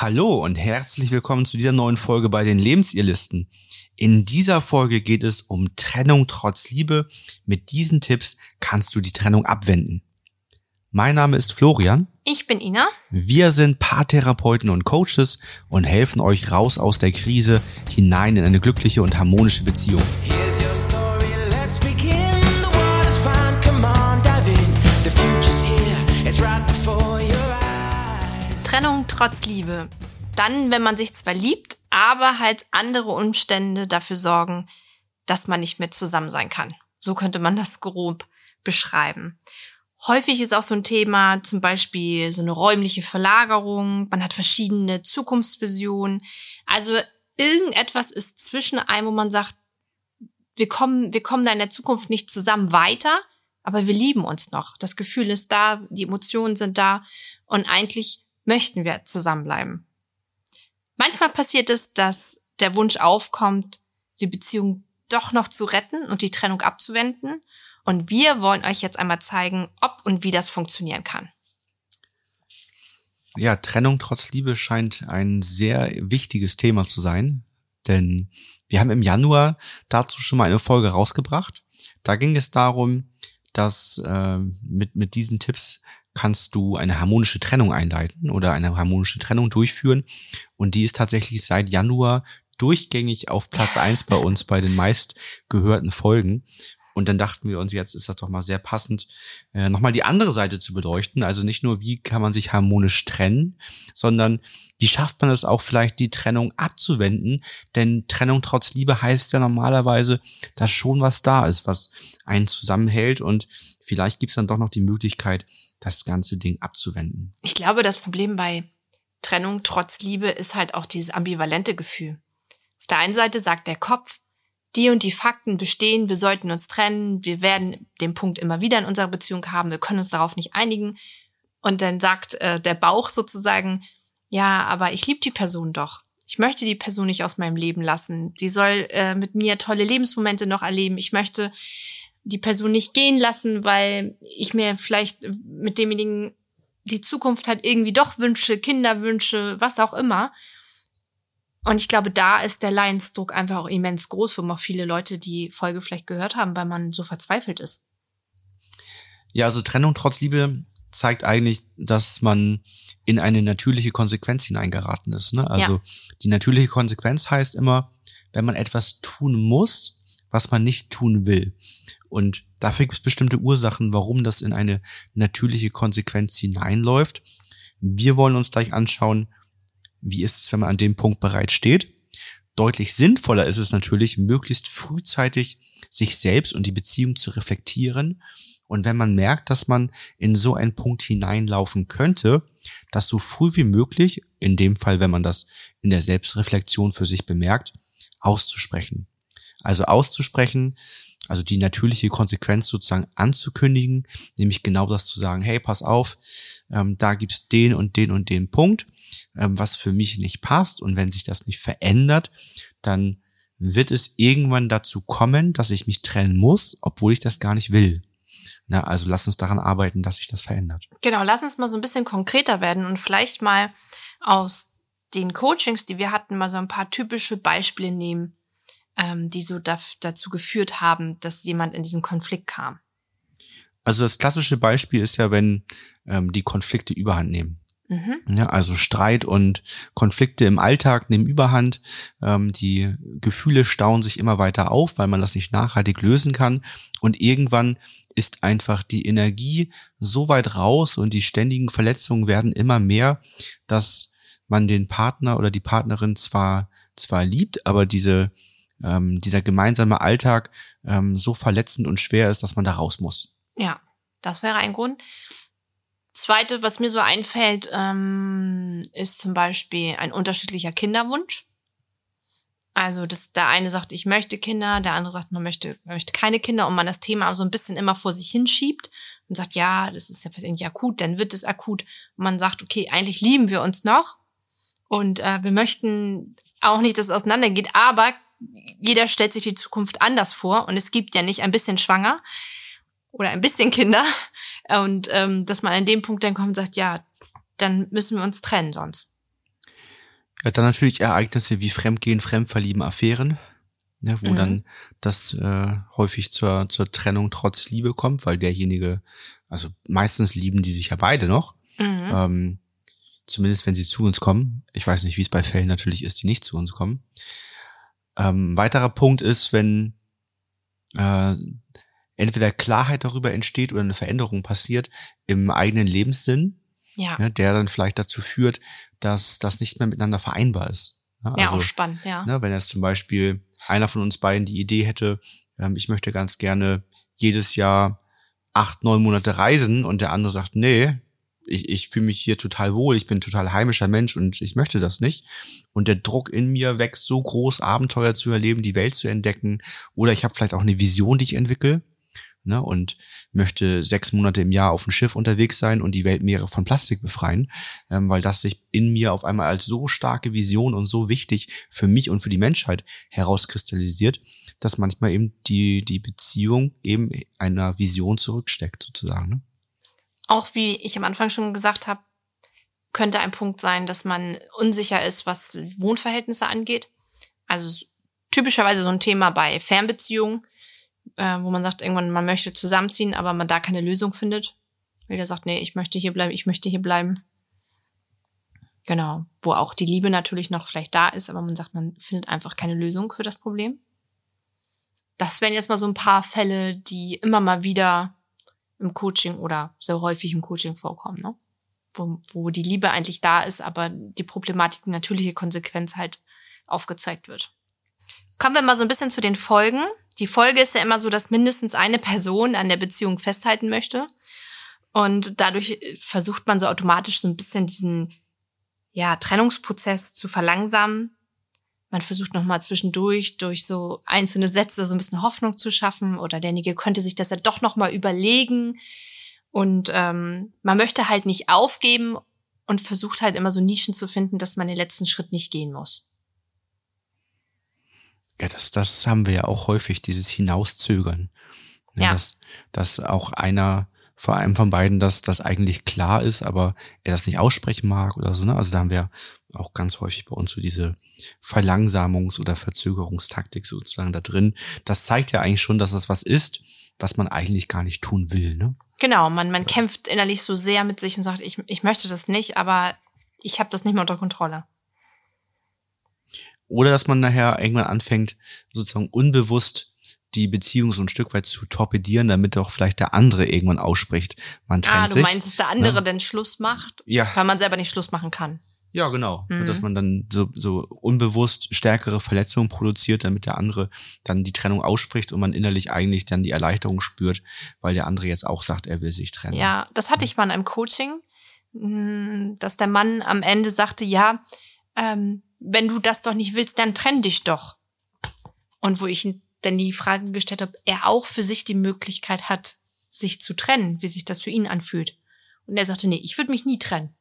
Hallo und herzlich willkommen zu dieser neuen Folge bei den Lebensirrlisten. In dieser Folge geht es um Trennung trotz Liebe. Mit diesen Tipps kannst du die Trennung abwenden. Mein Name ist Florian. Ich bin Ina. Wir sind Paartherapeuten und Coaches und helfen euch raus aus der Krise hinein in eine glückliche und harmonische Beziehung. Trotz Liebe. Dann, wenn man sich zwar liebt, aber halt andere Umstände dafür sorgen, dass man nicht mehr zusammen sein kann. So könnte man das grob beschreiben. Häufig ist auch so ein Thema, zum Beispiel so eine räumliche Verlagerung. Man hat verschiedene Zukunftsvisionen. Also irgendetwas ist zwischen einem, wo man sagt, wir kommen, wir kommen da in der Zukunft nicht zusammen weiter, aber wir lieben uns noch. Das Gefühl ist da, die Emotionen sind da und eigentlich möchten wir zusammenbleiben. Manchmal passiert es, dass der Wunsch aufkommt, die Beziehung doch noch zu retten und die Trennung abzuwenden. Und wir wollen euch jetzt einmal zeigen, ob und wie das funktionieren kann. Ja, Trennung trotz Liebe scheint ein sehr wichtiges Thema zu sein, denn wir haben im Januar dazu schon mal eine Folge rausgebracht. Da ging es darum, dass äh, mit, mit diesen Tipps kannst du eine harmonische Trennung einleiten oder eine harmonische Trennung durchführen. Und die ist tatsächlich seit Januar durchgängig auf Platz eins bei uns bei den meist gehörten Folgen. Und dann dachten wir uns, jetzt ist das doch mal sehr passend, äh, nochmal die andere Seite zu beleuchten. Also nicht nur, wie kann man sich harmonisch trennen, sondern wie schafft man es auch vielleicht, die Trennung abzuwenden? Denn Trennung trotz Liebe heißt ja normalerweise, dass schon was da ist, was einen zusammenhält. Und vielleicht gibt es dann doch noch die Möglichkeit, das ganze Ding abzuwenden. Ich glaube, das Problem bei Trennung trotz Liebe ist halt auch dieses ambivalente Gefühl. Auf der einen Seite sagt der Kopf, die und die Fakten bestehen, wir sollten uns trennen, wir werden den Punkt immer wieder in unserer Beziehung haben, wir können uns darauf nicht einigen. Und dann sagt äh, der Bauch sozusagen, ja, aber ich liebe die Person doch. Ich möchte die Person nicht aus meinem Leben lassen. Sie soll äh, mit mir tolle Lebensmomente noch erleben. Ich möchte die Person nicht gehen lassen, weil ich mir vielleicht mit demjenigen die Zukunft halt irgendwie doch wünsche, Kinder wünsche, was auch immer. Und ich glaube, da ist der Leidensdruck einfach auch immens groß, wo auch viele Leute die Folge vielleicht gehört haben, weil man so verzweifelt ist. Ja, also Trennung trotz Liebe zeigt eigentlich, dass man in eine natürliche Konsequenz hineingeraten ist. Ne? Also ja. die natürliche Konsequenz heißt immer, wenn man etwas tun muss, was man nicht tun will. Und dafür gibt es bestimmte Ursachen, warum das in eine natürliche Konsequenz hineinläuft. Wir wollen uns gleich anschauen, wie ist es, wenn man an dem Punkt bereits steht. Deutlich sinnvoller ist es natürlich, möglichst frühzeitig sich selbst und die Beziehung zu reflektieren. Und wenn man merkt, dass man in so einen Punkt hineinlaufen könnte, das so früh wie möglich, in dem Fall, wenn man das in der Selbstreflexion für sich bemerkt, auszusprechen. Also auszusprechen, also die natürliche Konsequenz sozusagen anzukündigen, nämlich genau das zu sagen, hey, pass auf, ähm, da gibt's den und den und den Punkt ähm, was für mich nicht passt. Und wenn sich das nicht verändert, dann wird es irgendwann dazu kommen, dass ich mich trennen muss, obwohl ich das gar nicht will. Na, also lass uns daran arbeiten, dass sich das verändert. Genau, lass uns mal so ein bisschen konkreter werden und vielleicht mal aus den Coachings, die wir hatten, mal so ein paar typische Beispiele nehmen, ähm, die so da, dazu geführt haben, dass jemand in diesen Konflikt kam. Also das klassische Beispiel ist ja, wenn ähm, die Konflikte überhand nehmen. Mhm. Ja, also Streit und Konflikte im Alltag nehmen Überhand. Ähm, die Gefühle stauen sich immer weiter auf, weil man das nicht nachhaltig lösen kann. Und irgendwann ist einfach die Energie so weit raus und die ständigen Verletzungen werden immer mehr, dass man den Partner oder die Partnerin zwar zwar liebt, aber diese ähm, dieser gemeinsame Alltag ähm, so verletzend und schwer ist, dass man da raus muss. Ja, das wäre ein Grund. Zweite, was mir so einfällt, ähm, ist zum Beispiel ein unterschiedlicher Kinderwunsch. Also, dass der eine sagt, ich möchte Kinder, der andere sagt, man möchte, man möchte keine Kinder und man das Thema so ein bisschen immer vor sich hinschiebt und sagt, ja, das ist ja nicht akut, dann wird es akut. Und man sagt, okay, eigentlich lieben wir uns noch und äh, wir möchten auch nicht, dass es auseinandergeht, aber jeder stellt sich die Zukunft anders vor und es gibt ja nicht ein bisschen schwanger oder ein bisschen Kinder. Und ähm, dass man an dem Punkt dann kommt und sagt, ja, dann müssen wir uns trennen sonst. Ja, dann natürlich Ereignisse wie Fremdgehen, Fremdverlieben, Affären, ne, wo Mhm. dann das äh, häufig zur, zur Trennung trotz Liebe kommt, weil derjenige, also meistens lieben die sich ja beide noch, Mhm. ähm, zumindest wenn sie zu uns kommen. Ich weiß nicht, wie es bei Fällen natürlich ist, die nicht zu uns kommen. Ähm, weiterer Punkt ist, wenn äh, entweder Klarheit darüber entsteht oder eine Veränderung passiert im eigenen Lebenssinn, Ja. ne, der dann vielleicht dazu führt, dass das nicht mehr miteinander vereinbar ist. Ne? Ja, Also, auch spannend, ja. Ne, wenn jetzt zum Beispiel einer von uns beiden die Idee hätte, ähm, ich möchte ganz gerne jedes Jahr acht, neun Monate reisen und der andere sagt, nee, ich, ich fühle mich hier total wohl, ich bin total heimischer Mensch und ich möchte das nicht. Und der Druck in mir wächst so groß, Abenteuer zu erleben, die Welt zu entdecken. Oder ich habe vielleicht auch eine Vision, die ich entwickle ne, und möchte sechs Monate im Jahr auf dem Schiff unterwegs sein und die Weltmeere von Plastik befreien, ähm, weil das sich in mir auf einmal als so starke Vision und so wichtig für mich und für die Menschheit herauskristallisiert, dass manchmal eben die, die Beziehung eben einer Vision zurücksteckt, sozusagen. Ne? Auch wie ich am Anfang schon gesagt habe, könnte ein Punkt sein, dass man unsicher ist, was Wohnverhältnisse angeht. Also typischerweise so ein Thema bei Fernbeziehungen, äh, wo man sagt, irgendwann man möchte zusammenziehen, aber man da keine Lösung findet. Jeder sagt, nee, ich möchte hier bleiben, ich möchte hier bleiben. Genau. Wo auch die Liebe natürlich noch vielleicht da ist, aber man sagt, man findet einfach keine Lösung für das Problem. Das wären jetzt mal so ein paar Fälle, die immer mal wieder im Coaching oder sehr häufig im Coaching vorkommen, ne? Wo, wo die Liebe eigentlich da ist, aber die Problematik, die natürliche Konsequenz halt aufgezeigt wird. Kommen wir mal so ein bisschen zu den Folgen. Die Folge ist ja immer so, dass mindestens eine Person an der Beziehung festhalten möchte. Und dadurch äh, versucht man so automatisch so ein bisschen diesen ja, Trennungsprozess zu verlangsamen. Man versucht nochmal zwischendurch durch so einzelne Sätze so ein bisschen Hoffnung zu schaffen oder derjenige könnte sich das ja doch nochmal überlegen. Und ähm, man möchte halt nicht aufgeben und versucht halt immer so Nischen zu finden, dass man den letzten Schritt nicht gehen muss. Ja, das, das haben wir ja auch häufig, dieses Hinauszögern. Ja. Dass, dass auch einer, vor allem von beiden, dass das eigentlich klar ist, aber er das nicht aussprechen mag oder so. Ne? Also da haben wir auch ganz häufig bei uns so diese Verlangsamungs- oder Verzögerungstaktik sozusagen da drin. Das zeigt ja eigentlich schon, dass das was ist, was man eigentlich gar nicht tun will. Ne? Genau, man, man kämpft innerlich so sehr mit sich und sagt, ich, ich möchte das nicht, aber ich habe das nicht mehr unter Kontrolle. Oder dass man nachher irgendwann anfängt, sozusagen unbewusst die Beziehung so ein Stück weit zu torpedieren, damit auch vielleicht der andere irgendwann ausspricht. Man trennt Ah, du sich. meinst, dass der andere ne? denn Schluss macht, Ja. weil man selber nicht Schluss machen kann. Ja, genau. Mhm. Dass man dann so, so unbewusst stärkere Verletzungen produziert, damit der andere dann die Trennung ausspricht und man innerlich eigentlich dann die Erleichterung spürt, weil der andere jetzt auch sagt, er will sich trennen. Ja, das hatte ich mal in einem Coaching, mh, dass der Mann am Ende sagte, ja, ähm, wenn du das doch nicht willst, dann trenn dich doch. Und wo ich ihn dann die Frage gestellt habe, er auch für sich die Möglichkeit hat, sich zu trennen, wie sich das für ihn anfühlt. Und er sagte, nee, ich würde mich nie trennen.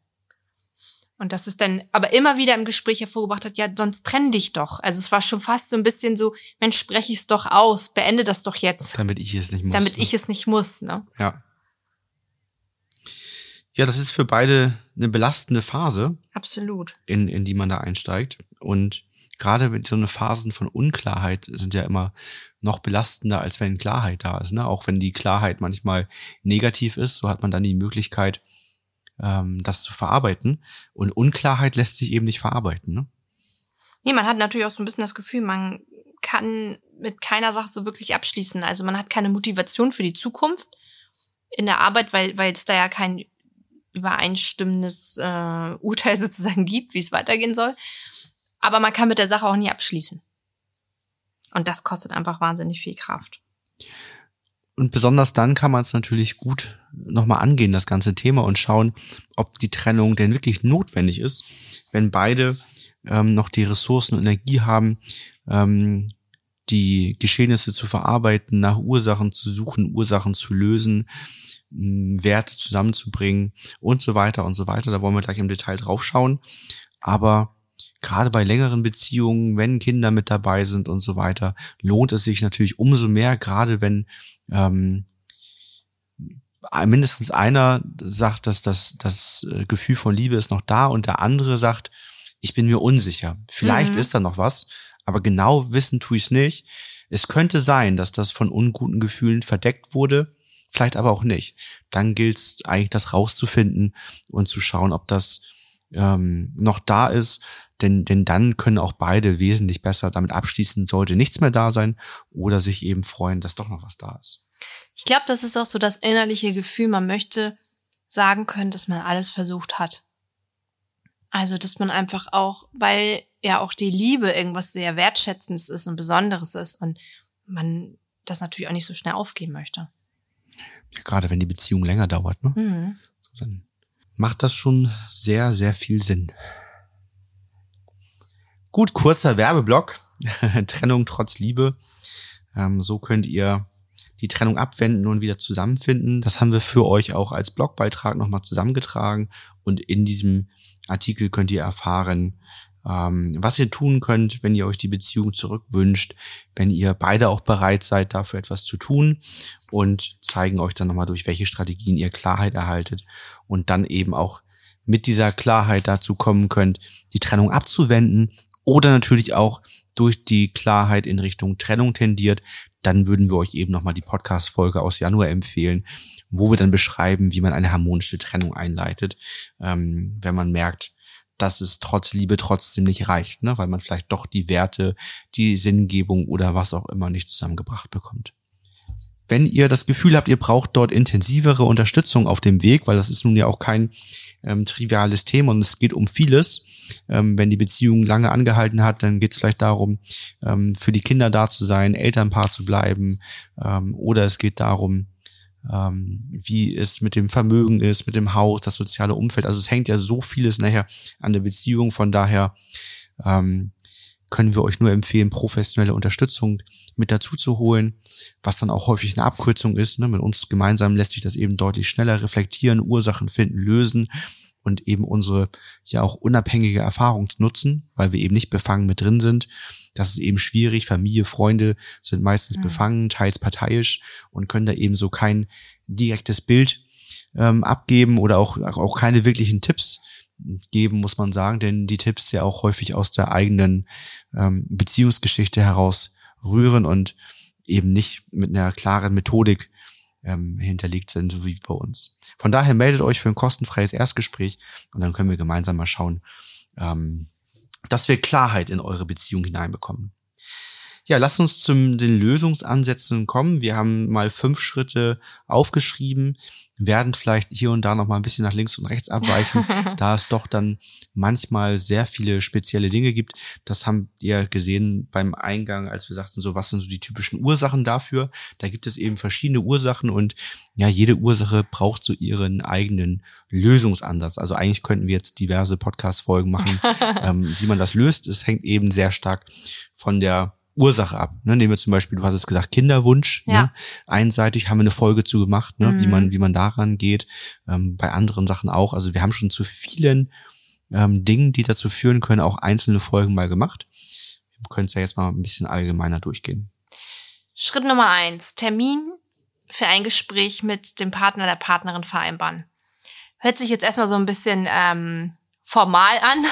Und das ist dann aber immer wieder im Gespräch hervorgebracht hat, ja, sonst trenn dich doch. Also es war schon fast so ein bisschen so, Mensch, spreche ich es doch aus, beende das doch jetzt, Damit ich es nicht muss. damit ne? ich es nicht muss. Ne? Ja. Ja, das ist für beide eine belastende Phase, Absolut. in, in die man da einsteigt. Und gerade mit so eine Phasen von Unklarheit sind ja immer noch belastender, als wenn Klarheit da ist. Ne? Auch wenn die Klarheit manchmal negativ ist, so hat man dann die Möglichkeit, ähm, das zu verarbeiten. Und Unklarheit lässt sich eben nicht verarbeiten. Ne? Nee, man hat natürlich auch so ein bisschen das Gefühl, man kann mit keiner Sache so wirklich abschließen. Also man hat keine Motivation für die Zukunft in der Arbeit, weil, weil es da ja kein übereinstimmendes äh, Urteil sozusagen gibt, wie es weitergehen soll. Aber man kann mit der Sache auch nie abschließen. Und das kostet einfach wahnsinnig viel Kraft. Und besonders dann kann man es natürlich gut nochmal angehen, das ganze Thema, und schauen, ob die Trennung denn wirklich notwendig ist, wenn beide ähm, noch die Ressourcen und Energie haben, ähm, die Geschehnisse zu verarbeiten, nach Ursachen zu suchen, Ursachen zu lösen, Werte zusammenzubringen und so weiter und so weiter. Da wollen wir gleich im Detail drauf schauen. Aber gerade bei längeren Beziehungen, wenn Kinder mit dabei sind und so weiter, lohnt es sich natürlich umso mehr, gerade wenn ähm, mindestens einer sagt, dass das, das äh, Gefühl von Liebe ist noch da und der andere sagt, ich bin mir unsicher. Vielleicht Mhm. ist da noch was, aber genau wissen tue ich es nicht. Es könnte sein, dass das von unguten Gefühlen verdeckt wurde, vielleicht aber auch nicht. Dann gilt es eigentlich, das rauszufinden und zu schauen, ob das ähm, noch da ist. Denn, denn dann können auch beide wesentlich besser damit abschließen, sollte nichts mehr da sein oder sich eben freuen, dass doch noch was da ist. Ich glaube, das ist auch so das innerliche Gefühl, man möchte sagen können, dass man alles versucht hat. Also, dass man einfach auch, weil ja auch die Liebe irgendwas sehr Wertschätzendes ist und Besonderes ist und man das natürlich auch nicht so schnell aufgeben möchte. Ja, gerade wenn die Beziehung länger dauert, ne? Mhm. So, dann macht das schon sehr, sehr viel Sinn. Gut, kurzer Werbeblock. Trennung trotz Liebe. Ähm, so könnt ihr die Trennung abwenden und wieder zusammenfinden. Das haben wir für euch auch als Blogbeitrag nochmal zusammengetragen. Und in diesem Artikel könnt ihr erfahren, ähm, was ihr tun könnt, wenn ihr euch die Beziehung zurückwünscht, wenn ihr beide auch bereit seid, dafür etwas zu tun und zeigen euch dann nochmal durch welche Strategien ihr Klarheit erhaltet und dann eben auch mit dieser Klarheit dazu kommen könnt, die Trennung abzuwenden oder natürlich auch durch die Klarheit in Richtung Trennung tendiert, dann würden wir euch eben nochmal die Podcast-Folge aus Januar empfehlen, wo wir dann beschreiben, wie man eine harmonische Trennung einleitet, ähm, wenn man merkt, dass es trotz Liebe trotzdem nicht reicht, ne? weil man vielleicht doch die Werte, die Sinngebung oder was auch immer nicht zusammengebracht bekommt. Wenn ihr das Gefühl habt, ihr braucht dort intensivere Unterstützung auf dem Weg, weil das ist nun ja auch kein ähm, triviales Thema und es geht um vieles. Ähm, wenn die Beziehung lange angehalten hat, dann geht es vielleicht darum, ähm, für die Kinder da zu sein, Elternpaar zu bleiben, ähm, oder es geht darum, ähm, wie es mit dem Vermögen ist, mit dem Haus, das soziale Umfeld. Also es hängt ja so vieles nachher an der Beziehung. Von daher ähm, können wir euch nur empfehlen, professionelle Unterstützung mit dazu zu holen, was dann auch häufig eine Abkürzung ist. Ne? Mit uns gemeinsam lässt sich das eben deutlich schneller reflektieren, Ursachen finden, lösen und eben unsere ja auch unabhängige Erfahrung nutzen, weil wir eben nicht befangen mit drin sind. Das ist eben schwierig. Familie, Freunde sind meistens Mhm. befangen, teils parteiisch und können da eben so kein direktes Bild ähm, abgeben oder auch, auch keine wirklichen Tipps geben, muss man sagen, denn die Tipps ja auch häufig aus der eigenen ähm, Beziehungsgeschichte heraus rühren und eben nicht mit einer klaren Methodik ähm, hinterlegt sind, so wie bei uns. Von daher meldet euch für ein kostenfreies Erstgespräch und dann können wir gemeinsam mal schauen, ähm, dass wir Klarheit in eure Beziehung hineinbekommen. Ja, lasst uns zu den Lösungsansätzen kommen. Wir haben mal fünf Schritte aufgeschrieben, werden vielleicht hier und da noch mal ein bisschen nach links und rechts abweichen, da es doch dann manchmal sehr viele spezielle Dinge gibt. Das haben ihr gesehen beim Eingang, als wir sagten, so was sind so die typischen Ursachen dafür. Da gibt es eben verschiedene Ursachen und ja, jede Ursache braucht so ihren eigenen Lösungsansatz. Also eigentlich könnten wir jetzt diverse Podcast-Folgen machen, ähm, wie man das löst. Es hängt eben sehr stark von der Ursache ab. Ne? Nehmen wir zum Beispiel, du hast es gesagt, Kinderwunsch. Ja. Ne? Einseitig haben wir eine Folge zu gemacht, ne? wie Mhm. man wie man daran geht. Ähm, bei anderen Sachen auch. Also wir haben schon zu vielen ähm, Dingen, die dazu führen können, auch einzelne Folgen mal gemacht. Wir können es ja jetzt mal ein bisschen allgemeiner durchgehen. Schritt Nummer eins. Termin für ein Gespräch mit dem Partner, der Partnerin vereinbaren. Hört sich jetzt erstmal so ein bisschen ähm, formal an.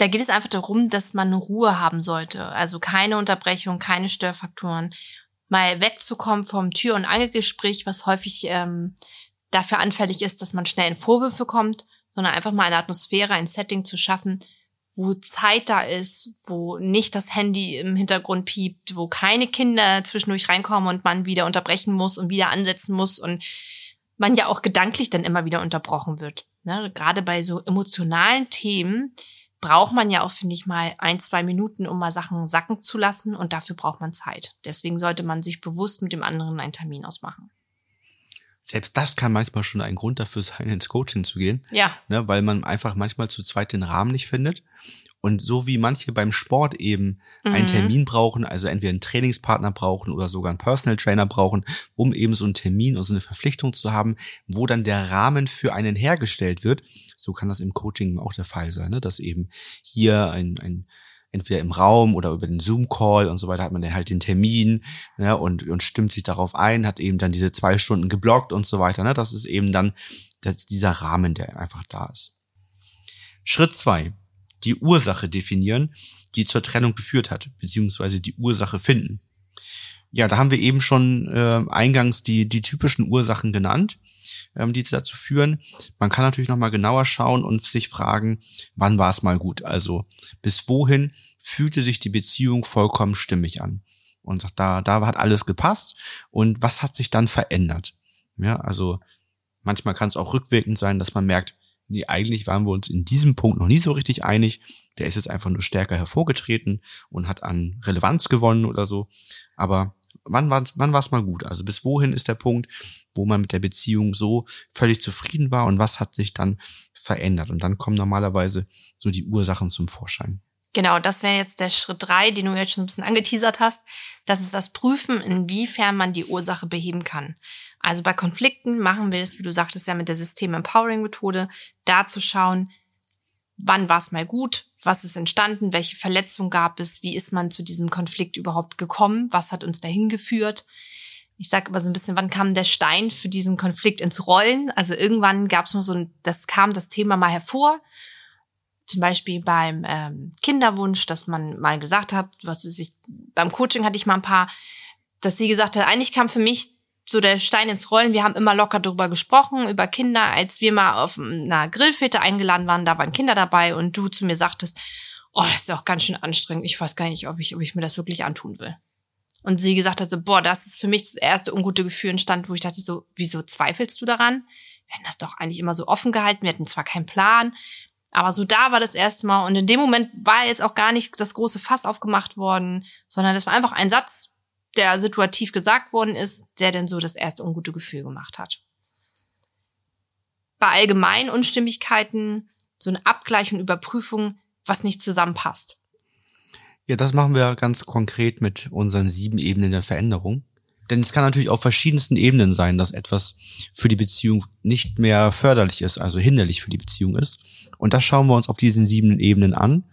Da geht es einfach darum, dass man Ruhe haben sollte. Also keine Unterbrechung, keine Störfaktoren. Mal wegzukommen vom Tür- und Angelgespräch, was häufig ähm, dafür anfällig ist, dass man schnell in Vorwürfe kommt, sondern einfach mal eine Atmosphäre, ein Setting zu schaffen, wo Zeit da ist, wo nicht das Handy im Hintergrund piept, wo keine Kinder zwischendurch reinkommen und man wieder unterbrechen muss und wieder ansetzen muss und man ja auch gedanklich dann immer wieder unterbrochen wird. Ne? Gerade bei so emotionalen Themen braucht man ja auch, finde ich, mal ein, zwei Minuten, um mal Sachen sacken zu lassen und dafür braucht man Zeit. Deswegen sollte man sich bewusst mit dem anderen einen Termin ausmachen. Selbst das kann manchmal schon ein Grund dafür sein, ins Coaching zu gehen. Ja, ne, weil man einfach manchmal zu zweit den Rahmen nicht findet. Und so wie manche beim Sport eben einen Mhm. Termin brauchen, also entweder einen Trainingspartner brauchen oder sogar einen Personal Trainer brauchen, um eben so einen Termin und so eine Verpflichtung zu haben, wo dann der Rahmen für einen hergestellt wird, so kann das im Coaching auch der Fall sein, ne? dass eben hier ein, ein entweder im Raum oder über den Zoom-Call und so weiter hat man dann halt den Termin ne, und, und stimmt sich darauf ein, hat eben dann diese zwei Stunden geblockt und so weiter. Ne? Das ist eben dann das, dieser Rahmen, der einfach da ist. Schritt zwei: die Ursache definieren, die zur Trennung geführt hat, beziehungsweise die Ursache finden. Ja, da haben wir eben schon äh, eingangs die, die typischen Ursachen genannt, ähm, die dazu führen. Man kann natürlich nochmal genauer schauen und sich fragen, wann war es mal gut? Also bis wohin fühlte sich die Beziehung vollkommen stimmig an? Und sagt, da, da hat alles gepasst. Und was hat sich dann verändert? Ja, also manchmal kann es auch rückwirkend sein, dass man merkt, nee, eigentlich waren wir uns in diesem Punkt noch nie so richtig einig. Der ist jetzt einfach nur stärker hervorgetreten und hat an Relevanz gewonnen oder so. Aber wann war es wann war's mal gut? Also bis wohin ist der Punkt, wo man mit der Beziehung so völlig zufrieden war und was hat sich dann verändert? Und dann kommen normalerweise so die Ursachen zum Vorschein. Genau, das wäre jetzt der Schritt drei, den du jetzt schon ein bisschen angeteasert hast. Das ist das Prüfen, inwiefern man die Ursache beheben kann. Also bei Konflikten machen wir es, wie du sagtest, ja mit der System-Empowering-Methode, da zu schauen, wann war es mal gut, was ist entstanden, welche Verletzung gab es, wie ist man zu diesem Konflikt überhaupt gekommen, was hat uns dahin geführt. Ich sage aber so ein bisschen, wann kam der Stein für diesen Konflikt ins Rollen? Also irgendwann gab es mal so ein, das kam das Thema mal hervor zum Beispiel beim ähm, Kinderwunsch, dass man mal gesagt hat, was ist ich, beim Coaching hatte ich mal ein paar, dass sie gesagt hat, eigentlich kam für mich so der Stein ins Rollen. Wir haben immer locker darüber gesprochen, über Kinder, als wir mal auf einer Grillfete eingeladen waren, da waren Kinder dabei und du zu mir sagtest, oh, das ist auch ganz schön anstrengend. Ich weiß gar nicht, ob ich, ob ich mir das wirklich antun will. Und sie gesagt hat so, boah, das ist für mich das erste ungute Gefühl entstand, wo ich dachte so, wieso zweifelst du daran? Wir hätten das doch eigentlich immer so offen gehalten. Wir hatten zwar keinen Plan, aber so da war das erste Mal und in dem Moment war jetzt auch gar nicht das große Fass aufgemacht worden, sondern das war einfach ein Satz, der situativ gesagt worden ist, der dann so das erste ungute Gefühl gemacht hat. Bei allgemeinen Unstimmigkeiten so eine Abgleich und Überprüfung, was nicht zusammenpasst. Ja, das machen wir ganz konkret mit unseren sieben Ebenen der Veränderung. Denn es kann natürlich auf verschiedensten Ebenen sein, dass etwas für die Beziehung nicht mehr förderlich ist, also hinderlich für die Beziehung ist. Und das schauen wir uns auf diesen sieben Ebenen an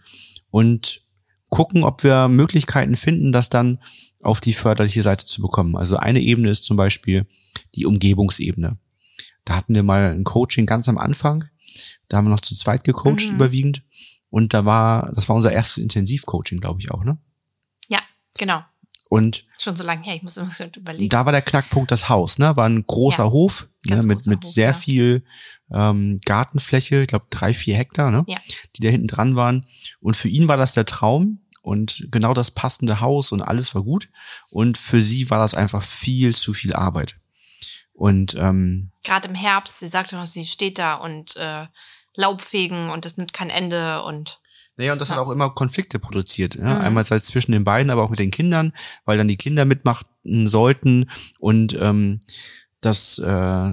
und gucken, ob wir Möglichkeiten finden, das dann auf die förderliche Seite zu bekommen. Also eine Ebene ist zum Beispiel die Umgebungsebene. Da hatten wir mal ein Coaching ganz am Anfang. Da haben wir noch zu zweit gecoacht mhm. überwiegend. Und da war, das war unser erstes Intensivcoaching, glaube ich auch, ne? Ja, genau. Und schon so lange her, ich muss immer überlegen. Da war der Knackpunkt das Haus, ne? War ein großer ja, Hof ne? mit mit Hof, sehr ja. viel ähm, Gartenfläche, ich glaube drei vier Hektar, ne? Ja. Die da hinten dran waren. Und für ihn war das der Traum und genau das passende Haus und alles war gut. Und für sie war das einfach viel zu viel Arbeit. Und ähm, gerade im Herbst, sie sagte noch, sie steht da und äh, Laubfegen und das nimmt kein Ende und naja, und das ja. hat auch immer Konflikte produziert. Ja? Mhm. Einmal halt zwischen den beiden, aber auch mit den Kindern, weil dann die Kinder mitmachen sollten und ähm, das äh,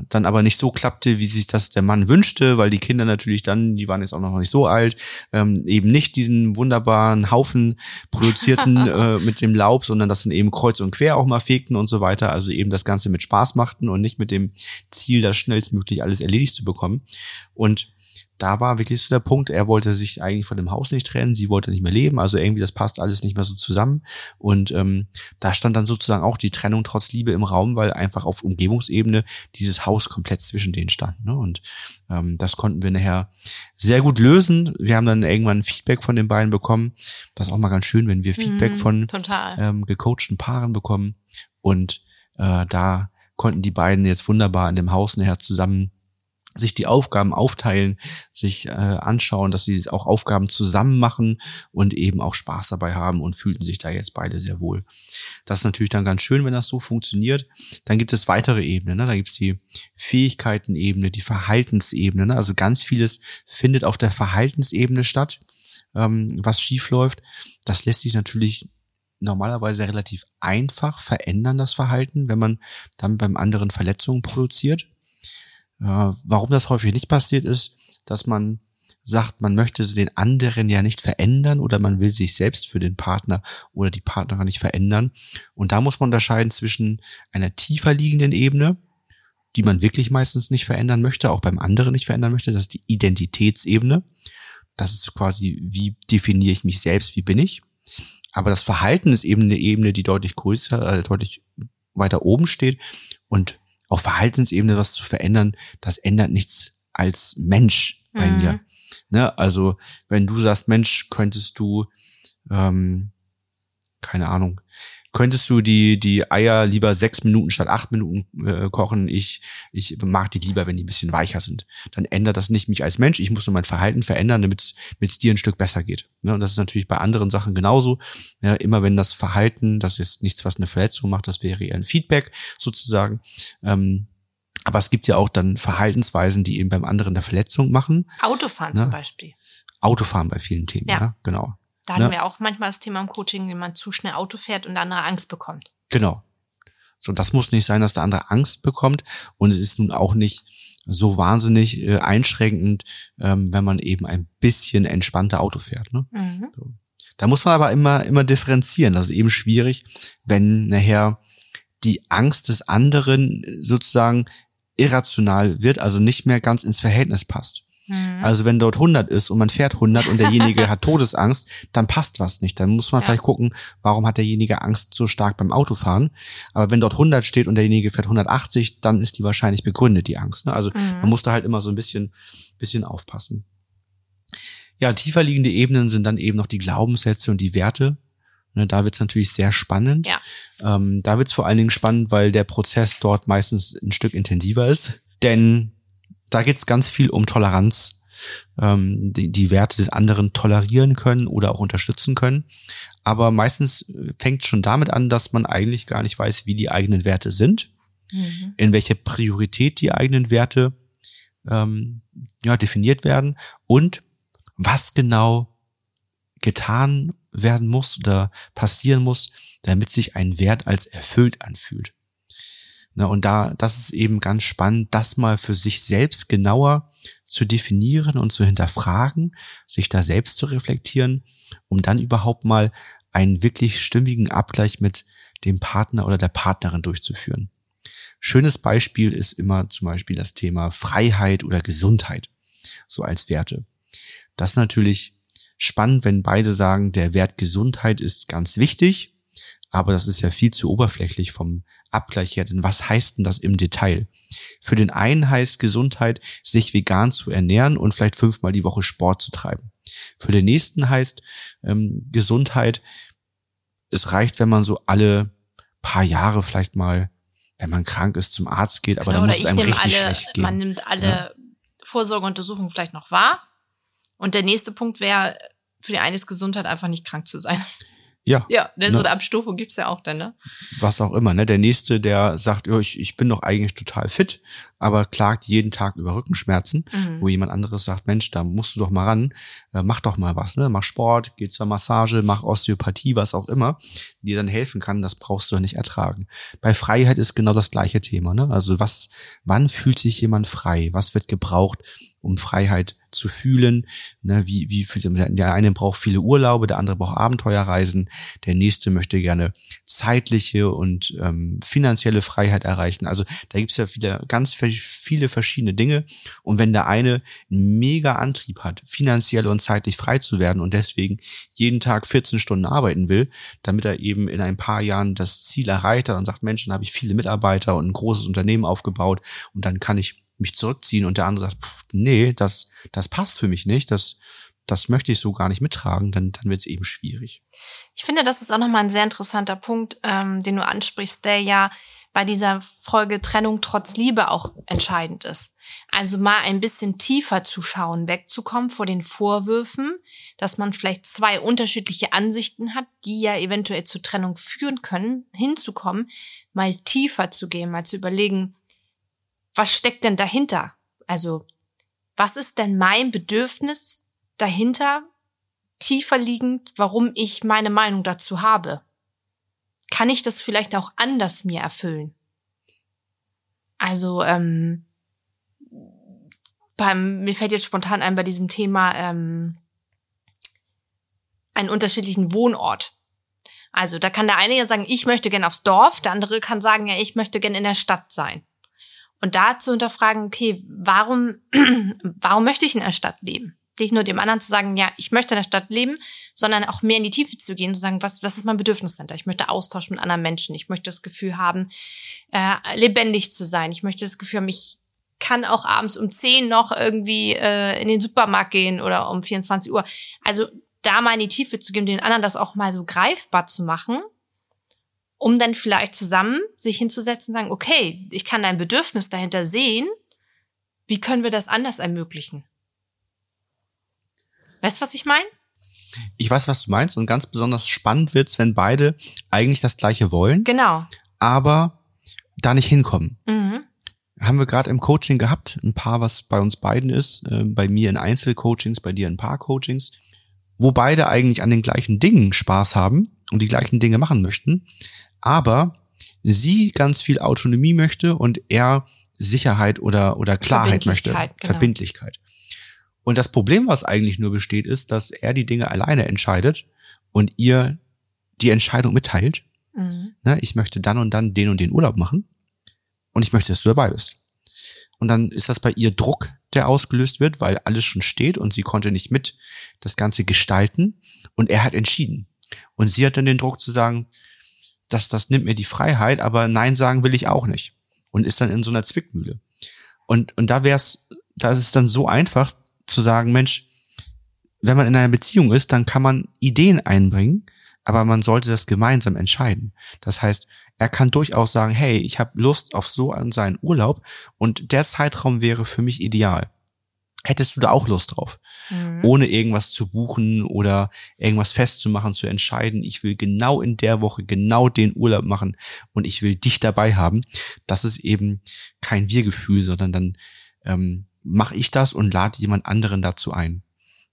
dann aber nicht so klappte, wie sich das der Mann wünschte, weil die Kinder natürlich dann, die waren jetzt auch noch nicht so alt, ähm, eben nicht diesen wunderbaren Haufen produzierten äh, mit dem Laub, sondern das dann eben kreuz und quer auch mal fegten und so weiter. Also eben das Ganze mit Spaß machten und nicht mit dem Ziel, das schnellstmöglich alles erledigt zu bekommen. Und da war wirklich so der Punkt, er wollte sich eigentlich von dem Haus nicht trennen, sie wollte nicht mehr leben, also irgendwie das passt alles nicht mehr so zusammen. Und ähm, da stand dann sozusagen auch die Trennung trotz Liebe im Raum, weil einfach auf Umgebungsebene dieses Haus komplett zwischen denen stand. Ne? Und ähm, das konnten wir nachher sehr gut lösen. Wir haben dann irgendwann Feedback von den beiden bekommen. Das ist auch mal ganz schön, wenn wir Feedback mhm, von ähm, gecoachten Paaren bekommen. Und äh, da konnten die beiden jetzt wunderbar in dem Haus nachher zusammen sich die Aufgaben aufteilen, sich äh, anschauen, dass sie auch Aufgaben zusammen machen und eben auch Spaß dabei haben und fühlten sich da jetzt beide sehr wohl. Das ist natürlich dann ganz schön, wenn das so funktioniert. Dann gibt es weitere Ebenen. Ne? Da gibt es die Fähigkeitenebene, die Verhaltensebene. Ne? Also ganz vieles findet auf der Verhaltensebene statt, ähm, was schief läuft. Das lässt sich natürlich normalerweise relativ einfach verändern, das Verhalten, wenn man dann beim anderen Verletzungen produziert. Warum das häufig nicht passiert ist, dass man sagt, man möchte den anderen ja nicht verändern oder man will sich selbst für den Partner oder die Partnerin nicht verändern. Und da muss man unterscheiden zwischen einer tiefer liegenden Ebene, die man wirklich meistens nicht verändern möchte, auch beim anderen nicht verändern möchte. Das ist die Identitätsebene. Das ist quasi, wie definiere ich mich selbst, wie bin ich. Aber das Verhalten ist eben eine Ebene, die deutlich größer, äh, deutlich weiter oben steht. Und auf Verhaltensebene was zu verändern, das ändert nichts als Mensch bei mhm. mir. Ne? Also wenn du sagst, Mensch, könntest du, ähm, keine Ahnung, könntest du die, die Eier lieber sechs Minuten statt acht Minuten äh, kochen. Ich, ich mag die lieber, wenn die ein bisschen weicher sind. Dann ändert das nicht mich als Mensch. Ich muss nur mein Verhalten verändern, damit es dir ein Stück besser geht. Ne? Und das ist natürlich bei anderen Sachen genauso. Ja, immer wenn das Verhalten, das ist nichts, was eine Verletzung macht, das wäre eher ein Feedback sozusagen. Ähm, aber es gibt ja auch dann Verhaltensweisen, die eben beim anderen eine Verletzung machen. Autofahren Ne? zum Beispiel. Autofahren bei vielen Themen, ja, Ja. genau. Da hatten Ne? wir auch manchmal das Thema im Coaching, wenn man zu schnell Auto fährt und der andere Angst bekommt. Genau. So, das muss nicht sein, dass der andere Angst bekommt. Und es ist nun auch nicht so wahnsinnig äh, einschränkend, ähm, wenn man eben ein bisschen entspannter Auto fährt. Ne? Mhm. Da muss man aber immer, immer differenzieren. Das ist eben schwierig, wenn nachher die Angst des anderen sozusagen irrational wird, also nicht mehr ganz ins Verhältnis passt. Mhm. Also wenn dort 100 ist und man fährt 100 und derjenige hat Todesangst, dann passt was nicht. Dann muss man Ja. vielleicht gucken, warum hat derjenige Angst so stark beim Autofahren. Aber wenn dort 100 steht und derjenige fährt 180, dann ist die wahrscheinlich begründet, die Angst. Ne? Also Mhm. man muss da halt immer so ein bisschen, bisschen aufpassen. Ja, tiefer liegende Ebenen sind dann eben noch die Glaubenssätze und die Werte. Ne, da wird's natürlich sehr spannend. Ja. Ähm, da wird's vor allen Dingen spannend, weil der Prozess dort meistens ein Stück intensiver ist. Denn da geht's ganz viel um Toleranz, ähm, die, die Werte des anderen tolerieren können oder auch unterstützen können. Aber meistens fängt schon damit an, dass man eigentlich gar nicht weiß, wie die eigenen Werte sind, Mhm. in welcher Priorität die eigenen Werte ähm, ja, definiert werden und was genau getan werden muss oder passieren muss, damit sich ein Wert als erfüllt anfühlt. Na, und da, das ist eben ganz spannend, das mal für sich selbst genauer zu definieren und zu hinterfragen, sich da selbst zu reflektieren, um dann überhaupt mal einen wirklich stimmigen Abgleich mit dem Partner oder der Partnerin durchzuführen. Schönes Beispiel ist immer zum Beispiel das Thema Freiheit oder Gesundheit, so als Werte. Das ist natürlich spannend, wenn beide sagen, der Wert Gesundheit ist ganz wichtig, aber das ist ja viel zu oberflächlich vom Abgleich her. Denn was heißt denn das im Detail? Für den einen heißt Gesundheit, sich vegan zu ernähren und vielleicht fünfmal die Woche Sport zu treiben. Für den nächsten heißt ähm, Gesundheit, es reicht, wenn man so alle paar Jahre vielleicht mal, wenn man krank ist, zum Arzt geht, aber Genau, dann muss es einem richtig alle, schlecht gehen. man nimmt alle Vorsorgeuntersuchungen vielleicht noch wahr. Und der nächste Punkt wäre, für die eine ist Gesundheit einfach nicht krank zu sein. Ja, Ja, ne, so Ne. eine Abstufung gibt's ja auch dann, ne? was auch immer. Ne? Der nächste, der sagt, ja, ich, ich bin doch eigentlich total fit, aber klagt jeden Tag über Rückenschmerzen, Mhm. wo jemand anderes sagt, Mensch, da musst du doch mal ran, äh, mach doch mal was, ne? Mach Sport, geh zur Massage, mach Osteopathie, was auch immer, die dir dann helfen kann, das brauchst du nicht ertragen. Bei Freiheit ist genau das gleiche Thema, ne? Also was, wann fühlt sich jemand frei? Was wird gebraucht, um Freiheit zu fühlen? Ne? Wie, wie fühlt der eine braucht viele Urlaube, der andere braucht Abenteuerreisen, der nächste möchte gerne zeitliche und ähm, finanzielle Freiheit erreichen. Also da gibt's ja wieder ganz viele verschiedene Dinge. Und wenn der eine einen mega Antrieb hat, finanziell und zeitlich frei zu werden und deswegen jeden Tag 14 Stunden arbeiten will, damit er eben in ein paar Jahren das Ziel erreicht hat und sagt, Mensch, dann habe ich viele Mitarbeiter und ein großes Unternehmen aufgebaut und dann kann ich mich zurückziehen und der andere sagt, pff, nee, das, das passt für mich nicht, das, das möchte ich so gar nicht mittragen, dann, dann wird es eben schwierig. Ich finde, das ist auch nochmal ein sehr interessanter Punkt, ähm, den du ansprichst, der ja bei dieser Folge Trennung trotz Liebe auch entscheidend ist. Also mal ein bisschen tiefer zu schauen, wegzukommen vor den Vorwürfen, dass man vielleicht zwei unterschiedliche Ansichten hat, die ja eventuell zur Trennung führen können, hinzukommen, mal tiefer zu gehen, mal zu überlegen, was steckt denn dahinter? Also, was ist denn mein Bedürfnis dahinter, tiefer liegend, warum ich meine Meinung dazu habe? Kann ich das vielleicht auch anders mir erfüllen? Also, ähm, beim, mir fällt jetzt spontan ein bei diesem Thema ähm, einen unterschiedlichen Wohnort. Also, da kann der eine ja sagen, ich möchte gern aufs Dorf, der andere kann sagen, ja, ich möchte gern in der Stadt sein. Und da zu hinterfragen, okay, warum, warum möchte ich in der Stadt leben? Nicht nur dem anderen zu sagen, ja, ich möchte in der Stadt leben, sondern auch mehr in die Tiefe zu gehen, zu sagen, was, was ist mein Bedürfnis dahinter? Ich möchte Austausch mit anderen Menschen. Ich möchte das Gefühl haben, äh, lebendig zu sein. Ich möchte das Gefühl haben, mich kann auch abends um 10 noch irgendwie äh, in den Supermarkt gehen oder um 24 Uhr. Also da mal in die Tiefe zu gehen, den anderen das auch mal so greifbar zu machen, um dann vielleicht zusammen sich hinzusetzen und sagen, okay, ich kann dein Bedürfnis dahinter sehen, wie können wir das anders ermöglichen? Weißt du, was ich meine? Ich weiß, was du meinst und ganz besonders spannend wird's, wenn beide eigentlich das Gleiche wollen, Genau. aber da nicht hinkommen. Mhm. Haben wir gerade im Coaching gehabt, ein paar, was bei uns beiden ist, äh, bei mir in Einzelcoachings, bei dir in Paarcoachings, wo beide eigentlich an den gleichen Dingen Spaß haben und die gleichen Dinge machen möchten, aber sie ganz viel Autonomie möchte und er Sicherheit oder, oder Klarheit möchte, Verbindlichkeit, genau. Verbindlichkeit. Und das Problem, was eigentlich nur besteht, ist, dass er die Dinge alleine entscheidet und ihr die Entscheidung mitteilt. Mhm. Ne, ich möchte dann und dann den und den Urlaub machen und ich möchte, dass du dabei bist. Und dann ist das bei ihr Druck, der ausgelöst wird, weil alles schon steht und sie konnte nicht mit das Ganze gestalten und er hat entschieden. Und sie hat dann den Druck zu sagen, dass das nimmt mir die Freiheit, aber Nein sagen will ich auch nicht. Und ist dann in so einer Zwickmühle. Und, und da wär's, da ist es dann so einfach zu sagen, Mensch, wenn man in einer Beziehung ist, dann kann man Ideen einbringen, aber man sollte das gemeinsam entscheiden. Das heißt, er kann durchaus sagen, hey, ich habe Lust auf so einen seinen Urlaub und der Zeitraum wäre für mich ideal. Hättest du da auch Lust drauf? Ohne irgendwas zu buchen oder irgendwas festzumachen, zu entscheiden, ich will genau in der Woche genau den Urlaub machen und ich will dich dabei haben. Das ist eben kein Wir-Gefühl, sondern dann ähm, mache ich das und lade jemand anderen dazu ein.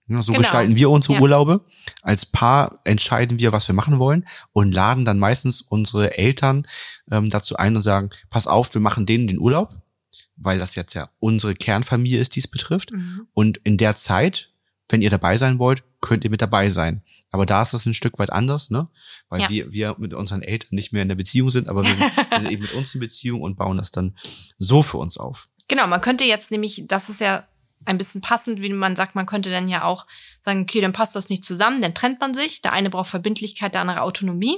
Ja, so Genau. gestalten wir unsere Ja. Urlaube. Als Paar entscheiden wir, was wir machen wollen und laden dann meistens unsere Eltern ähm, dazu ein und sagen, pass auf, wir machen denen den Urlaub, weil das jetzt ja unsere Kernfamilie ist, die es betrifft. Mhm. Und in der Zeit, wenn ihr dabei sein wollt, könnt ihr mit dabei sein. Aber da ist das ein Stück weit anders, ne? Weil Ja. wir, wir mit unseren Eltern nicht mehr in der Beziehung sind, aber wir sind, wir sind eben mit uns in Beziehung und bauen das dann so für uns auf. Genau, man könnte jetzt nämlich, das ist ja ein bisschen passend, wie man sagt, man könnte dann ja auch sagen, okay, dann passt das nicht zusammen, dann trennt man sich. Der eine braucht Verbindlichkeit, der andere Autonomie.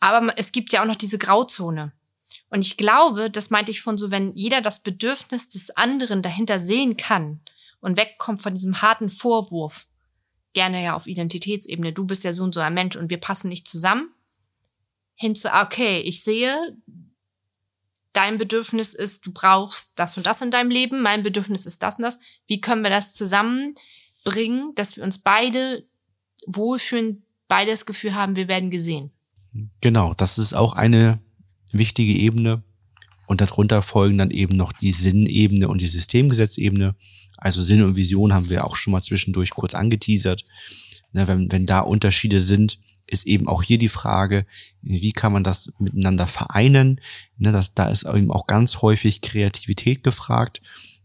Aber es gibt ja auch noch diese Grauzone. Und ich glaube, das meinte ich von so, wenn jeder das Bedürfnis des anderen dahinter sehen kann und wegkommt von diesem harten Vorwurf, gerne ja auf Identitätsebene, du bist ja so und so ein Mensch und wir passen nicht zusammen, hin zu, okay, ich sehe, dein Bedürfnis ist, du brauchst das und das in deinem Leben, mein Bedürfnis ist das und das. Wie können wir das zusammenbringen, dass wir uns beide wohlfühlen, beide das Gefühl haben, wir werden gesehen? Genau, das ist auch eine wichtige Ebene. Und darunter folgen dann eben noch die Sinnebene und die Systemgesetzebene. Also Sinn und Vision haben wir auch schon mal zwischendurch kurz angeteasert. Na, wenn, wenn da Unterschiede sind, ist eben auch hier die Frage, wie kann man das miteinander vereinen? Ne, das, da ist eben auch ganz häufig Kreativität gefragt,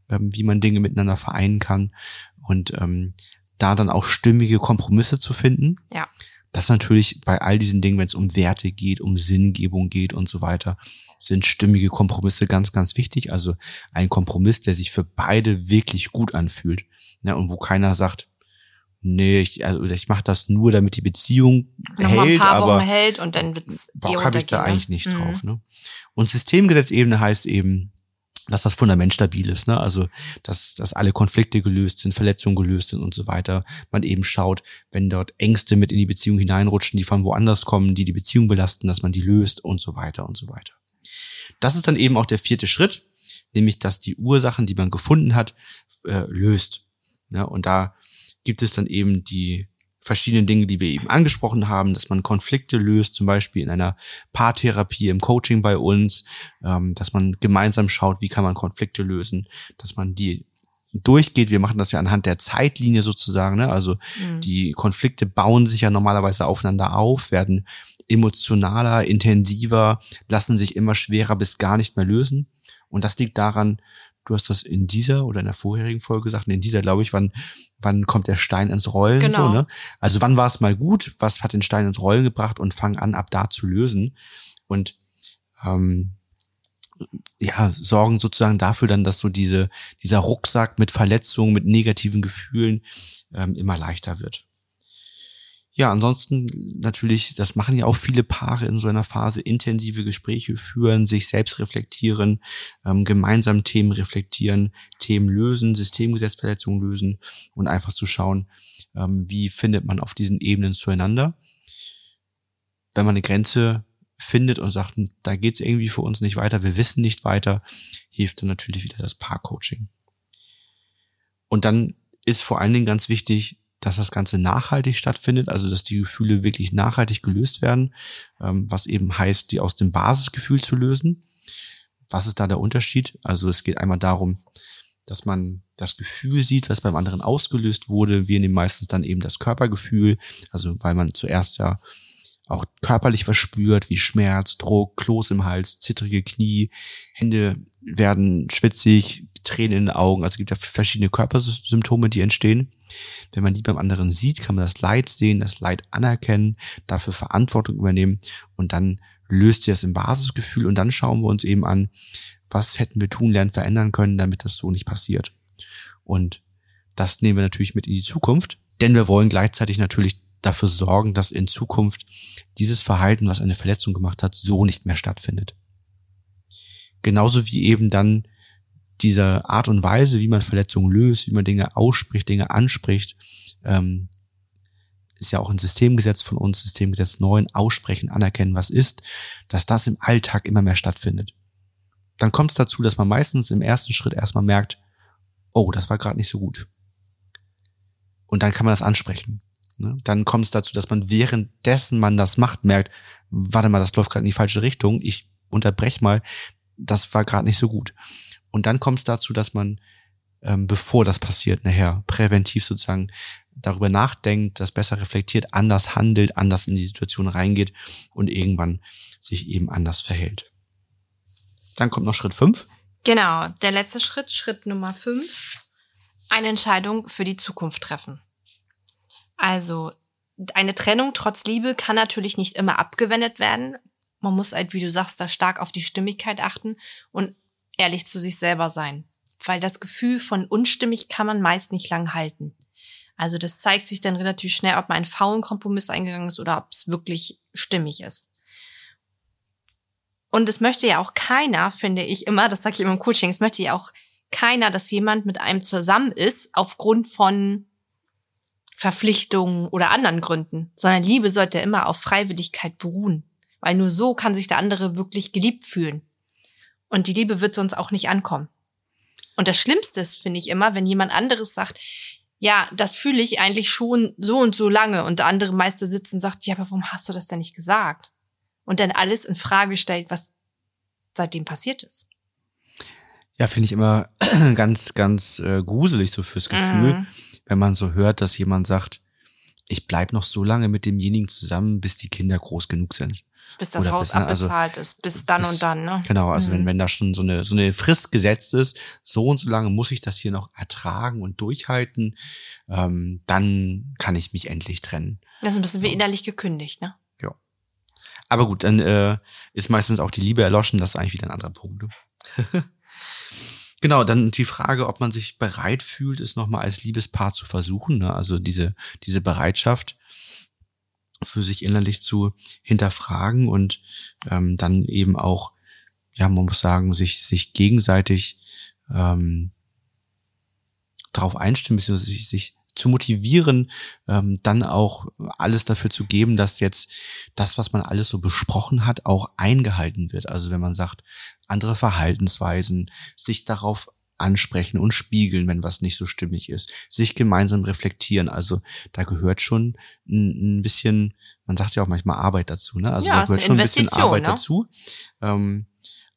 ähm, wie man Dinge miteinander vereinen kann und ähm, da dann auch stimmige Kompromisse zu finden. Ja. Das ist natürlich bei all diesen Dingen, wenn es um Werte geht, um Sinngebung geht und so weiter, sind stimmige Kompromisse ganz, ganz wichtig. Also ein Kompromiss, der sich für beide wirklich gut anfühlt. Ja, und wo keiner sagt, nee, ich, also ich mache das nur, damit die Beziehung Noch mal ein hält, paar aber Wochen hält und dann wird's eh Bock habe ich da ne? eigentlich nicht Mhm. drauf. Ne? Und Systemgesetzebene heißt eben, dass das Fundament stabil ist, ne? Also dass, dass alle Konflikte gelöst sind, Verletzungen gelöst sind und so weiter. Man eben schaut, wenn dort Ängste mit in die Beziehung hineinrutschen, die von woanders kommen, die die Beziehung belasten, dass man die löst und so weiter und so weiter. Das ist dann eben auch der vierte Schritt, nämlich dass die Ursachen, die man gefunden hat, äh, löst. Ja, und da gibt es dann eben die verschiedenen Dinge, die wir eben angesprochen haben, dass man Konflikte löst, zum Beispiel in einer Paartherapie, im Coaching bei uns, ähm, dass man gemeinsam schaut, wie kann man Konflikte lösen, dass man die durchgeht. Wir machen das ja anhand der Zeitlinie sozusagen. Ne? Also die Konflikte bauen sich ja normalerweise aufeinander auf, werden emotionaler, intensiver, lassen sich immer schwerer bis gar nicht mehr lösen. Und das liegt daran, du hast das in dieser oder in der vorherigen Folge gesagt, in dieser glaube ich, wann, wann kommt der Stein ins Rollen? Genau. So, ne? Also wann war es mal gut? Was hat den Stein ins Rollen gebracht? Und fang an, ab da zu lösen. Und ähm, ja, sorgen sozusagen dafür dann, dass so diese, dieser Rucksack mit Verletzungen, mit negativen Gefühlen ähm, immer leichter wird. Ja, ansonsten natürlich, das machen ja auch viele Paare in so einer Phase, intensive Gespräche führen, sich selbst reflektieren, ähm, gemeinsam Themen reflektieren, Themen lösen, Systemgesetzverletzungen lösen und einfach zu schauen, ähm, wie findet man auf diesen Ebenen zueinander. Wenn man eine Grenze findet und sagt, da geht's irgendwie für uns nicht weiter, wir wissen nicht weiter, hilft dann natürlich wieder das Paarcoaching. Und dann ist vor allen Dingen ganz wichtig, dass das Ganze nachhaltig stattfindet, also dass die Gefühle wirklich nachhaltig gelöst werden, ähm, was eben heißt, die aus dem Basisgefühl zu lösen. Was ist da der Unterschied? Also es geht einmal darum, dass man das Gefühl sieht, was beim anderen ausgelöst wurde. Wir nehmen meistens dann eben das Körpergefühl, also weil man zuerst ja auch körperlich verspürt, wie Schmerz, Druck, Kloß im Hals, zittrige Knie, Hände werden schwitzig, Tränen in den Augen. Also es gibt ja verschiedene Körpersymptome, die entstehen. Wenn man die beim anderen sieht, kann man das Leid sehen, das Leid anerkennen, dafür Verantwortung übernehmen und dann löst sich das im Basisgefühl und dann schauen wir uns eben an, was hätten wir tun, lernen, verändern können, damit das so nicht passiert. Und das nehmen wir natürlich mit in die Zukunft, denn wir wollen gleichzeitig natürlich dafür sorgen, dass in Zukunft dieses Verhalten, was eine Verletzung gemacht hat, so nicht mehr stattfindet. Genauso wie eben dann diese Art und Weise, wie man Verletzungen löst, wie man Dinge ausspricht, Dinge anspricht, ähm, ist ja auch ein Systemgesetz von uns, Systemgesetz 9, aussprechen, anerkennen, was ist, dass das im Alltag immer mehr stattfindet. Dann kommt es dazu, dass man meistens im ersten Schritt erstmal merkt, oh, das war gerade nicht so gut. Und dann kann man das ansprechen. Ne? Dann kommt es dazu, dass man währenddessen man das macht, merkt, warte mal, das läuft gerade in die falsche Richtung, ich unterbrech mal, das war gerade nicht so gut. Und dann kommt es dazu, dass man, ähm, bevor das passiert, nachher präventiv sozusagen darüber nachdenkt, das besser reflektiert, anders handelt, anders in die Situation reingeht und irgendwann sich eben anders verhält. Dann kommt noch Schritt fünf. Genau, der letzte Schritt, Schritt Nummer fünf, eine Entscheidung für die Zukunft treffen. Also eine Trennung trotz Liebe kann natürlich nicht immer abgewendet werden. Man muss halt, wie du sagst, da stark auf die Stimmigkeit achten und ehrlich zu sich selber sein. Weil das Gefühl von unstimmig kann man meist nicht lang halten. Also das zeigt sich dann relativ schnell, ob man einen faulen Kompromiss eingegangen ist oder ob es wirklich stimmig ist. Und es möchte ja auch keiner, finde ich immer, das sage ich immer im Coaching, es möchte ja auch keiner, dass jemand mit einem zusammen ist aufgrund von Verpflichtungen oder anderen Gründen, sondern Liebe sollte immer auf Freiwilligkeit beruhen, weil nur so kann sich der andere wirklich geliebt fühlen. Und die Liebe wird sonst auch nicht ankommen. Und das Schlimmste ist, finde ich immer, wenn jemand anderes sagt, ja, das fühle ich eigentlich schon so und so lange und der andere Meister sitzt und sagt, ja, aber warum hast du das denn nicht gesagt? Und dann alles in Frage stellt, was seitdem passiert ist. Ja, finde ich immer ganz, ganz äh, gruselig so fürs Gefühl, mhm. Wenn man so hört, dass jemand sagt, ich bleib noch so lange mit demjenigen zusammen, bis die Kinder groß genug sind. Bis das Oder Haus bis, ne, also, abbezahlt ist, bis dann bis, und dann, ne? Genau, also mhm. wenn, wenn da schon so eine, so eine Frist gesetzt ist, so und so lange muss ich das hier noch ertragen und durchhalten, ähm, dann kann ich mich endlich trennen. Das ist ein bisschen wie innerlich gekündigt, ne? Ja. Aber gut, dann äh, ist meistens auch die Liebe erloschen, das ist eigentlich wieder ein anderer Punkt. Ne? Genau, dann die Frage, ob man sich bereit fühlt, es nochmal als Liebespaar zu versuchen. Ne? Also diese, diese Bereitschaft, für sich innerlich zu hinterfragen und ähm, dann eben auch, ja, man muss sagen, sich, sich gegenseitig ähm, darauf einstimmen, beziehungsweise sich, sich zu motivieren, ähm, dann auch alles dafür zu geben, dass jetzt das, was man alles so besprochen hat, auch eingehalten wird. Also wenn man sagt, andere Verhaltensweisen, sich darauf ansprechen und spiegeln, wenn was nicht so stimmig ist, sich gemeinsam reflektieren. Also da gehört schon ein, bisschen, man sagt ja auch manchmal Arbeit dazu, ne? Also ja, da gehört schon ein bisschen Arbeit ne? dazu. Ähm,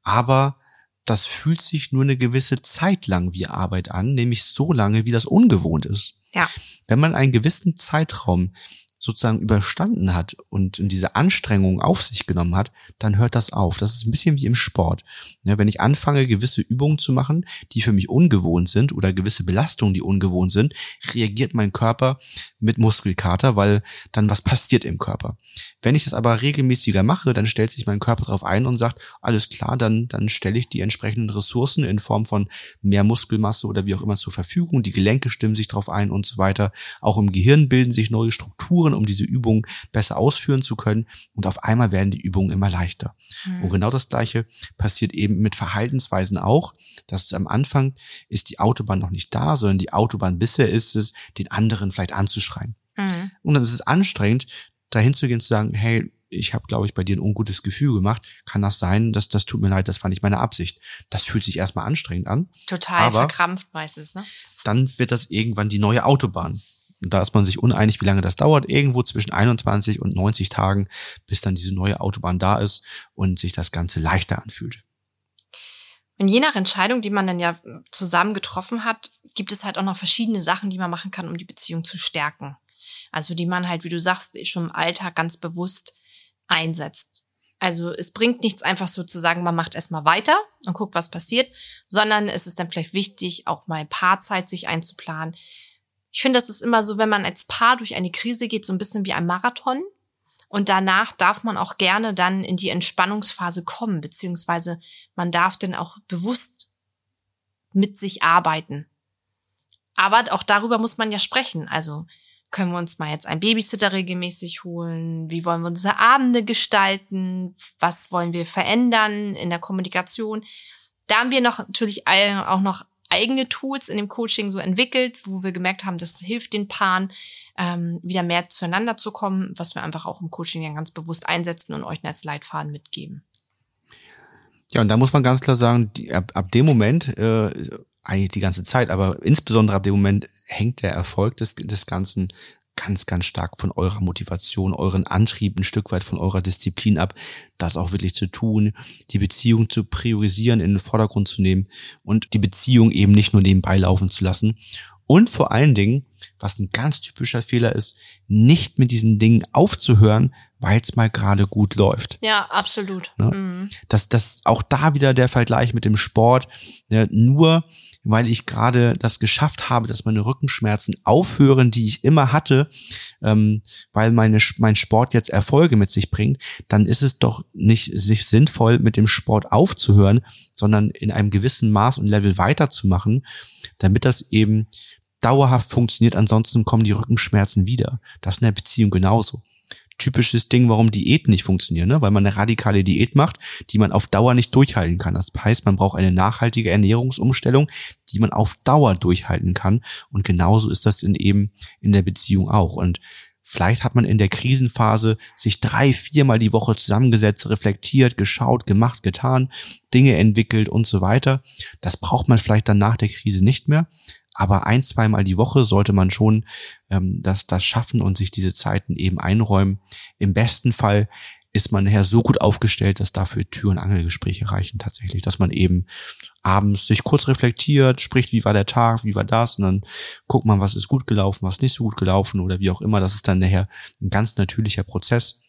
aber das fühlt sich nur eine gewisse Zeit lang wie Arbeit an, nämlich so lange, wie das ungewohnt ist. Ja. Wenn man einen gewissen Zeitraum sozusagen überstanden hat und diese Anstrengung auf sich genommen hat, dann hört das auf. Das ist ein bisschen wie im Sport. Ja, wenn ich anfange, gewisse Übungen zu machen, die für mich ungewohnt sind oder gewisse Belastungen, die ungewohnt sind, reagiert mein Körper mit Muskelkater, weil dann was passiert im Körper. Wenn ich das aber regelmäßiger mache, dann stellt sich mein Körper darauf ein und sagt, alles klar, dann, dann stelle ich die entsprechenden Ressourcen in Form von mehr Muskelmasse oder wie auch immer zur Verfügung. Die Gelenke stimmen sich darauf ein und so weiter. Auch im Gehirn bilden sich neue Strukturen, um diese Übungen besser ausführen zu können. Und auf einmal werden die Übungen immer leichter. Mhm. Und genau das Gleiche passiert eben mit Verhaltensweisen auch. dass am Anfang ist die Autobahn noch nicht da, sondern die Autobahn bisher ist es, den anderen vielleicht anzuschreien. Mhm. Und dann ist es anstrengend, dahin zu gehen zu sagen, hey, ich habe, glaube ich, bei dir ein ungutes Gefühl gemacht. Kann das sein? dass das tut mir leid, das fand ich meine Absicht. Das fühlt sich erstmal anstrengend an. Total aber verkrampft meistens, ne? Dann wird das irgendwann die neue Autobahn. Und da ist man sich uneinig, wie lange das dauert. Irgendwo zwischen 21 und 90 Tagen, bis dann diese neue Autobahn da ist und sich das Ganze leichter anfühlt. Und je nach Entscheidung, die man dann ja zusammen getroffen hat, gibt es halt auch noch verschiedene Sachen, die man machen kann, um die Beziehung zu stärken. Also die man halt, wie du sagst, schon im Alltag ganz bewusst einsetzt. Also es bringt nichts einfach so zu sagen, man macht erstmal weiter und guckt, was passiert, sondern es ist dann vielleicht wichtig, auch mal Paarzeit sich einzuplanen. Ich finde, das ist immer so, wenn man als Paar durch eine Krise geht, so ein bisschen wie ein Marathon. Und danach darf man auch gerne dann in die Entspannungsphase kommen, beziehungsweise man darf dann auch bewusst mit sich arbeiten. Aber auch darüber muss man ja sprechen. Also können wir uns mal jetzt einen Babysitter regelmäßig holen? Wie wollen wir unsere Abende gestalten? Was wollen wir verändern in der Kommunikation? Da haben wir noch natürlich auch noch eigene Tools in dem Coaching so entwickelt, wo wir gemerkt haben, das hilft den Paaren, ähm, wieder mehr zueinander zu kommen, was wir einfach auch im Coaching dann ganz bewusst einsetzen und euch als Leitfaden mitgeben. Ja, und da muss man ganz klar sagen, die, ab, ab dem Moment, äh, eigentlich die ganze Zeit, aber insbesondere ab dem Moment hängt der Erfolg des, des Ganzen ganz, ganz stark von eurer Motivation, euren Antrieb, ein Stück weit von eurer Disziplin ab, das auch wirklich zu tun, die Beziehung zu priorisieren, in den Vordergrund zu nehmen und die Beziehung eben nicht nur nebenbei laufen zu lassen. Und vor allen Dingen, was ein ganz typischer Fehler ist, nicht mit diesen Dingen aufzuhören, weil es mal gerade gut läuft. Ja, absolut. Ne? Mhm. Das, das auch da wieder der Vergleich mit dem Sport. Ne? Nur weil ich gerade das geschafft habe, dass meine Rückenschmerzen aufhören, die ich immer hatte, ähm, weil meine, mein Sport jetzt Erfolge mit sich bringt, dann ist es doch nicht, nicht sinnvoll, mit dem Sport aufzuhören, sondern in einem gewissen Maß und Level weiterzumachen, damit das eben dauerhaft funktioniert. Ansonsten kommen die Rückenschmerzen wieder. Das in der Beziehung genauso typisches Ding, warum Diäten nicht funktionieren, ne? weil man eine radikale Diät macht, die man auf Dauer nicht durchhalten kann. Das heißt, man braucht eine nachhaltige Ernährungsumstellung, die man auf Dauer durchhalten kann. Und genauso ist das in eben in der Beziehung auch. Und Vielleicht hat man in der Krisenphase sich drei, viermal die Woche zusammengesetzt, reflektiert, geschaut, gemacht, getan, Dinge entwickelt und so weiter. Das braucht man vielleicht dann nach der Krise nicht mehr aber ein, zweimal die Woche sollte man schon ähm, das, das schaffen und sich diese Zeiten eben einräumen. Im besten Fall ist man nachher so gut aufgestellt, dass dafür Tür- und Angelgespräche reichen tatsächlich, dass man eben abends sich kurz reflektiert, spricht, wie war der Tag, wie war das und dann guckt man, was ist gut gelaufen, was nicht so gut gelaufen oder wie auch immer. Das ist dann nachher ein ganz natürlicher Prozess.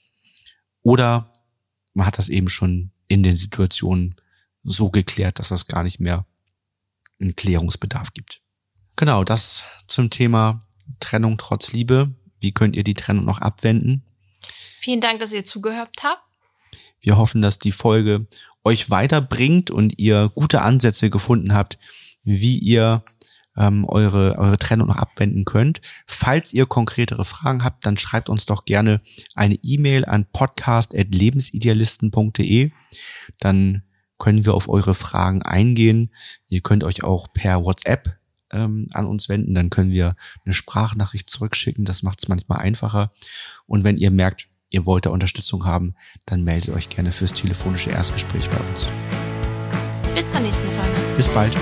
Oder man hat das eben schon in den Situationen so geklärt, dass das gar nicht mehr einen Klärungsbedarf gibt. Genau, das zum Thema Trennung trotz Liebe. Wie könnt ihr die Trennung noch abwenden? Vielen Dank, dass ihr zugehört habt. Wir hoffen, dass die Folge euch weiterbringt und ihr gute Ansätze gefunden habt, wie ihr ähm, eure, eure Trennung noch abwenden könnt. Falls ihr konkretere Fragen habt, dann schreibt uns doch gerne eine E-Mail an podcast.lebensidealisten.de. Dann können wir auf eure Fragen eingehen. Ihr könnt euch auch per WhatsApp ähm, an uns wenden, dann können wir eine Sprachnachricht zurückschicken. Das macht es manchmal einfacher. Und wenn ihr merkt, ihr wollt da Unterstützung haben, dann meldet euch gerne fürs telefonische Erstgespräch bei uns. Bis zur nächsten Folge. Bis bald.